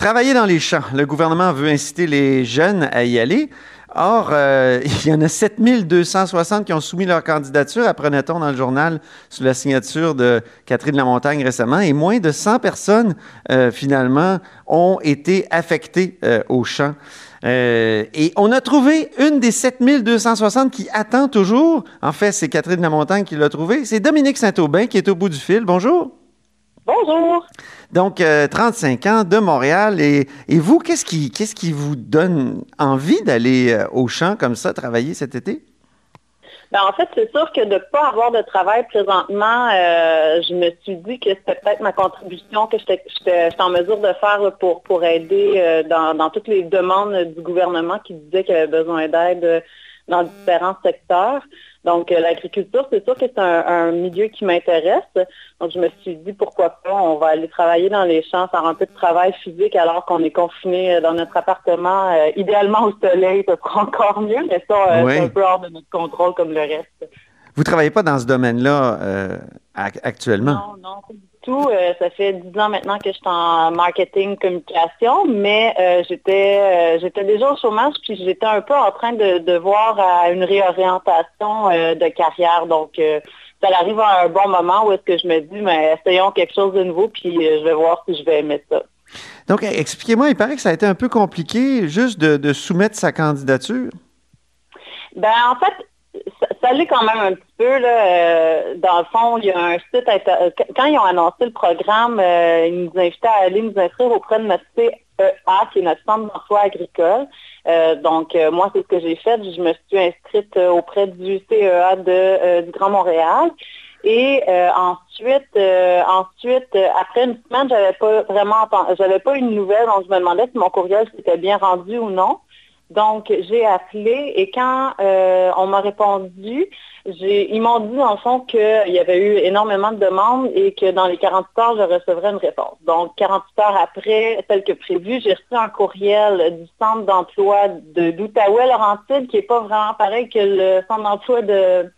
Travailler dans les champs. Le gouvernement veut inciter les jeunes à y aller. Or, euh, il y en a 7260 qui ont soumis leur candidature, apprenait-on dans le journal, sous la signature de Catherine Lamontagne récemment, et moins de 100 personnes, euh, finalement, ont été affectées euh, au champ. Euh, et on a trouvé une des 7260 qui attend toujours. En fait, c'est Catherine Lamontagne qui l'a trouvée. C'est Dominique Saint-Aubin qui est au bout du fil. Bonjour. Bonjour. Donc, euh, 35 ans de Montréal. Et, et vous, qu'est-ce qui, qu'est-ce qui vous donne envie d'aller euh, au champ comme ça, travailler cet été? Ben, en fait, c'est sûr que de ne pas avoir de travail présentement, euh, je me suis dit que c'était peut-être ma contribution que j'étais en mesure de faire pour, pour aider euh, dans, dans toutes les demandes du gouvernement qui disaient qu'il avait besoin d'aide euh, dans différents secteurs. Donc, euh, l'agriculture, c'est sûr que c'est un, un milieu qui m'intéresse. Donc, je me suis dit, pourquoi pas, on va aller travailler dans les champs, faire un peu de travail physique alors qu'on est confiné euh, dans notre appartement, euh, idéalement au soleil, ce sera encore mieux, mais ça, euh, Oui. c'est un peu hors de notre contrôle comme le reste. Vous travaillez pas dans ce domaine-là euh, ac- actuellement? Non, non, pas du tout. Euh, ça fait dix ans maintenant que je suis en marketing communication, mais euh, j'étais j'étais déjà au chômage, puis j'étais un peu en train de, de voir à une réorientation de carrière. Donc, ça arrive à un bon moment où est-ce que je me dis, mais essayons quelque chose de nouveau, puis je vais voir si je vais aimer ça. Donc, expliquez-moi, il paraît que ça a été un peu compliqué juste de, de soumettre sa candidature. Ben en fait, ça, l'est quand même un petit peu. Là, euh, dans le fond, il y a un site inter- euh, quand ils ont annoncé le programme, euh, ils nous invitaient à aller nous inscrire auprès de notre CEA, qui est notre centre d'emploi agricole. Euh, donc, euh, moi, c'est ce que j'ai fait. Je me suis inscrite auprès du CEA de, du Grand Montréal. Et ensuite, ensuite, après une semaine, j'avais pas vraiment j'avais pas une nouvelle, donc je me demandais si mon courriel s'était bien rendu ou non. Donc, j'ai appelé et quand euh, on m'a répondu, ils m'ont dit le fond qu'il y avait eu énormément de demandes et que dans les 48 heures, je recevrais une réponse. Donc, 48 heures après, tel que prévu, j'ai reçu un courriel du centre d'emploi de, d'Outaouais-Laurentide, qui n'est pas vraiment pareil que le centre d'emploi de,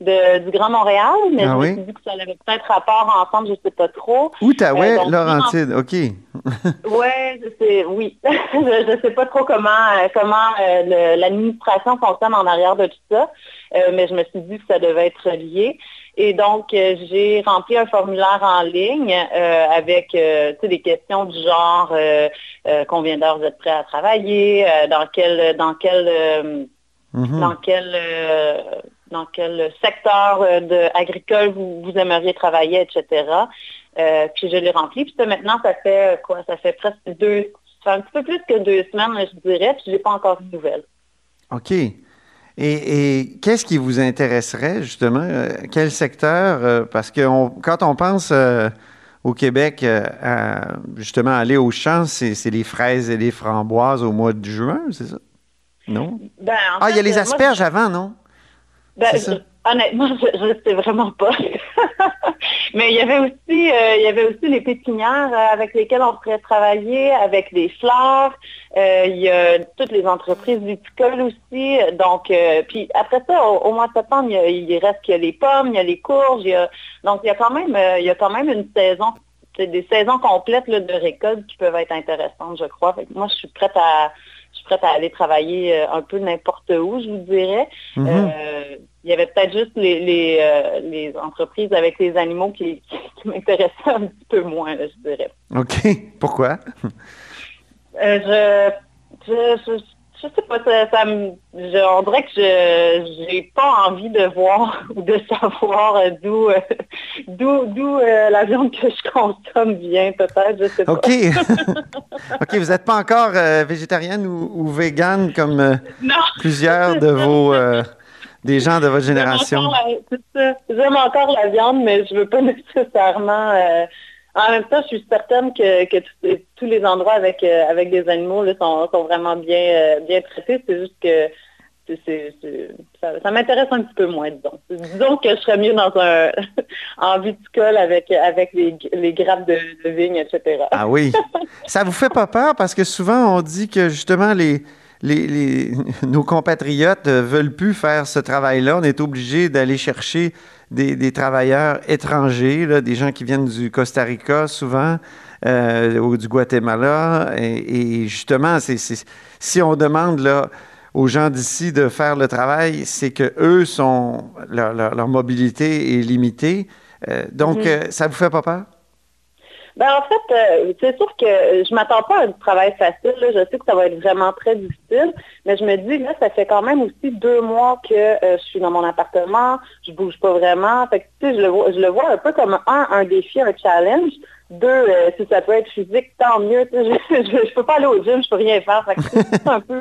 de- du Grand Montréal, mais Ah je oui? me suis dit que ça avait peut-être rapport ensemble, je ne sais pas trop. Outaouais, Euh, Laurentide, OK. Ouais, c'est oui. je ne sais pas trop comment euh, comment euh, l'administration fonctionne en arrière de tout ça, euh, mais je me suis dit que ça devait être lié. Et donc, j'ai rempli un formulaire en ligne avec des questions du genre combien d'heures vous êtes prêt à travailler, dans quel dans quel dans quel euh, dans quel secteur euh, de agricole vous, vous aimeriez travailler, etc. Euh, puis je l'ai rempli. Puis ça, maintenant, ça fait euh, quoi? Ça fait presque deux, ça fait un petit peu plus que deux semaines, je dirais, puis je n'ai pas encore de nouvelles. OK. Et, et qu'est-ce qui vous intéresserait, justement? quel secteur? parce que on- quand on pense euh, au Québec euh, à, justement, aller au champ, c'est les fraises et les framboises au mois de juin, c'est ça? Non? Ben, en Ah, il y a les moi, asperges avant, non? Ben, je- honnêtement, je ne sais vraiment pas. Mais il y avait aussi, euh, il y avait aussi les pépinières euh, avec lesquelles on pourrait travailler, avec des fleurs. Euh, il y a toutes les entreprises viticoles aussi. Donc, euh, puis après ça, au, au mois de septembre, il, y a- il reste qu'il y a les pommes, il y a les courges. il y a- donc, il y a quand même, il y a quand même une saison, c'est des saisons complètes là, de récolte qui peuvent être intéressantes, je crois. Moi, je suis prête à, prête à aller travailler euh, un peu n'importe où, je vous dirais. Mhm. Euh, il y avait peut-être juste les, les, euh, les entreprises avec les animaux qui, qui m'intéressaient un petit peu moins, là, je dirais. OK. Pourquoi? Euh, je, je, je, je sais pas, ça, ça me, je- on dirait que je j'ai pas envie de voir ou de savoir euh, d'où euh, d'où d'où euh, la viande que je consomme vient, peut-être, je sais pas. OK. OK, vous n'êtes pas encore euh, végétarienne ou, ou végane comme plusieurs de vos des gens de votre génération. J'aime encore la- ça. Encore la viande, mais je veux pas nécessairement En même temps, je suis certaine que, que tous- les endroits avec, euh, avec des animaux là, sont, sont vraiment bien, euh, bien traités. C'est juste que c'est- c'est- c'est- ça, ça m'intéresse un petit peu moins, disons. Disons que je serais mieux dans un en viticole avec, avec les, les grappes de, de vigne, etc. Ah oui. Ça vous fait pas peur? Parce que souvent on dit que justement les, les, les- nos compatriotes ne veulent plus faire ce travail-là. On est obligé d'aller chercher des, des travailleurs étrangers, là, des gens qui viennent du Costa Rica souvent. euh, ou du Guatemala. Et, et justement, si on demande là, aux gens d'ici de faire le travail, c'est que eux sont leur, leur- leur mobilité est limitée. Euh, donc, euh, ça vous fait pas peur? Ben, en fait, euh, c'est sûr que je m'attends pas à du travail facile. là. Je sais que ça va être vraiment très difficile, mais je me dis, là, ça fait quand même aussi deux mois que euh, je suis dans mon appartement, je bouge pas vraiment. Fait je le vois, je le vois un peu comme un, un défi, un challenge. Deux, euh, si ça peut être physique, tant mieux. Je, je, je peux pas aller au gym, je peux rien faire. Fait c'est un peu,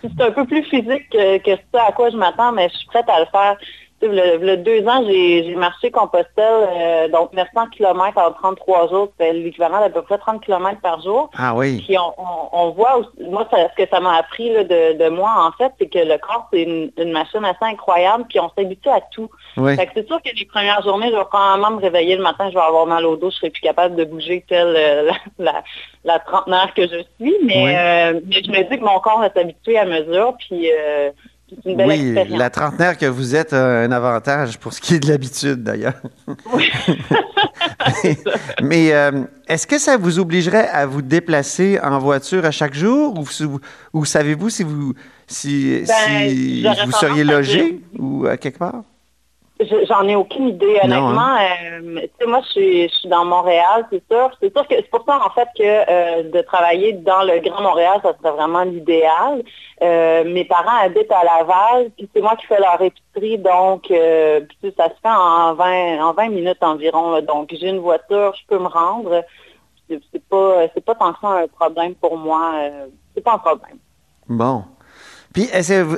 c'est un peu plus physique que, que ça à quoi je m'attends, mais je suis prête à le faire. Sais, Le, le deux ans, j'ai marché Compostelle, euh, donc 900 km en 33 jours, c'est l'équivalent d'à peu près 30 km par jour. Ah oui. Puis on, on- on voit, aussi- moi, ça- ce que ça m'a appris là, de, de moi, en fait, c'est que le corps, c'est une, une machine assez incroyable, puis on s'habitue à tout. Oui. Fait que c'est sûr que les premières journées, je vais probablement me réveiller le matin, je vais avoir mal au dos, je serai plus capable de bouger telle euh, la, la, la trentenaire que je suis, mais, Oui. euh, mais je me dis que mon corps va s'habituer à mesure, puis une belle Oui, expérience. la trentenaire que vous êtes a un avantage pour ce qui est de l'habitude, d'ailleurs. Oui. Mais euh, est-ce que ça vous obligerait à vous déplacer en voiture à chaque jour? Ou, savez-vous si vous si, Ben, si vous seriez logé ou à quelque part? Je- J'en ai aucune idée, honnêtement. Euh, tu sais, moi, je suis, je suis dans Montréal, c'est sûr. C'est sûr que c'est pour ça, en fait, que euh, de travailler dans le Grand Montréal, ça serait vraiment l'idéal. Euh, mes parents habitent à Laval, puis c'est moi qui fais leur épicerie, donc euh, puis, ça se fait en 20, en 20 minutes environ. là. donc, j'ai une voiture, je peux me rendre. C'est pas, c'est pas tant que ça un problème pour moi. euh, c'est pas un problème. Bon.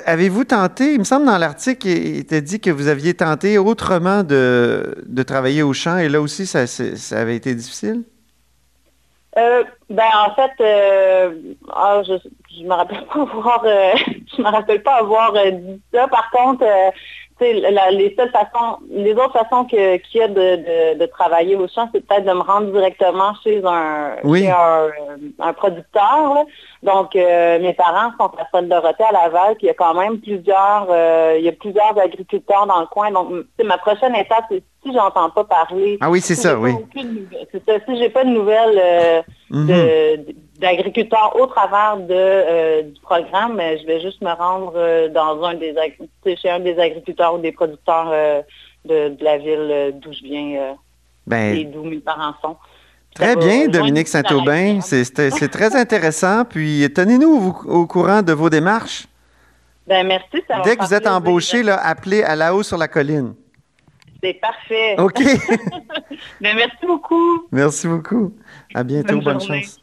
Avez-vous tenté, il me semble dans l'article, il était dit que vous aviez tenté autrement de, travailler au champ et là aussi, ça, avait été difficile? Euh, ben en fait, euh, ah, je je me rappelle pas avoir euh, me rappelle pas avoir dit ça. Par contre, la- les seules façons, les autres façons que- qu'il y a de, de, de travailler au champ, c'est peut-être de me rendre directement chez un, Oui. chez un, un producteur. là. Donc, euh, mes parents sont à Folle-Dorothée à Laval, puis il y a quand même plusieurs, euh, il y a plusieurs agriculteurs dans le coin. Donc, sais, ma prochaine étape, c'est si j'entends pas parler. Ah oui, c'est si ça, oui. aucune C'est ça. Si j'ai pas de nouvelles euh, Mhm. de- d'agriculteurs au travers de, euh, du programme, je vais juste me rendre euh, dans un des chez un des agriculteurs ou des producteurs euh, de, de la ville d'où je viens Ben, et d'où mes parents sont. Très bien, Dominique Saint-Aubin. C'est très intéressant. Puis, tenez-nous au, au courant de vos démarches. Ben merci. Ça Dès que vous êtes plaisir. embauché, là, appelez à la haut sur la colline. C'est parfait. OK. Ben, merci beaucoup. Merci beaucoup. À bientôt. Bonne chance.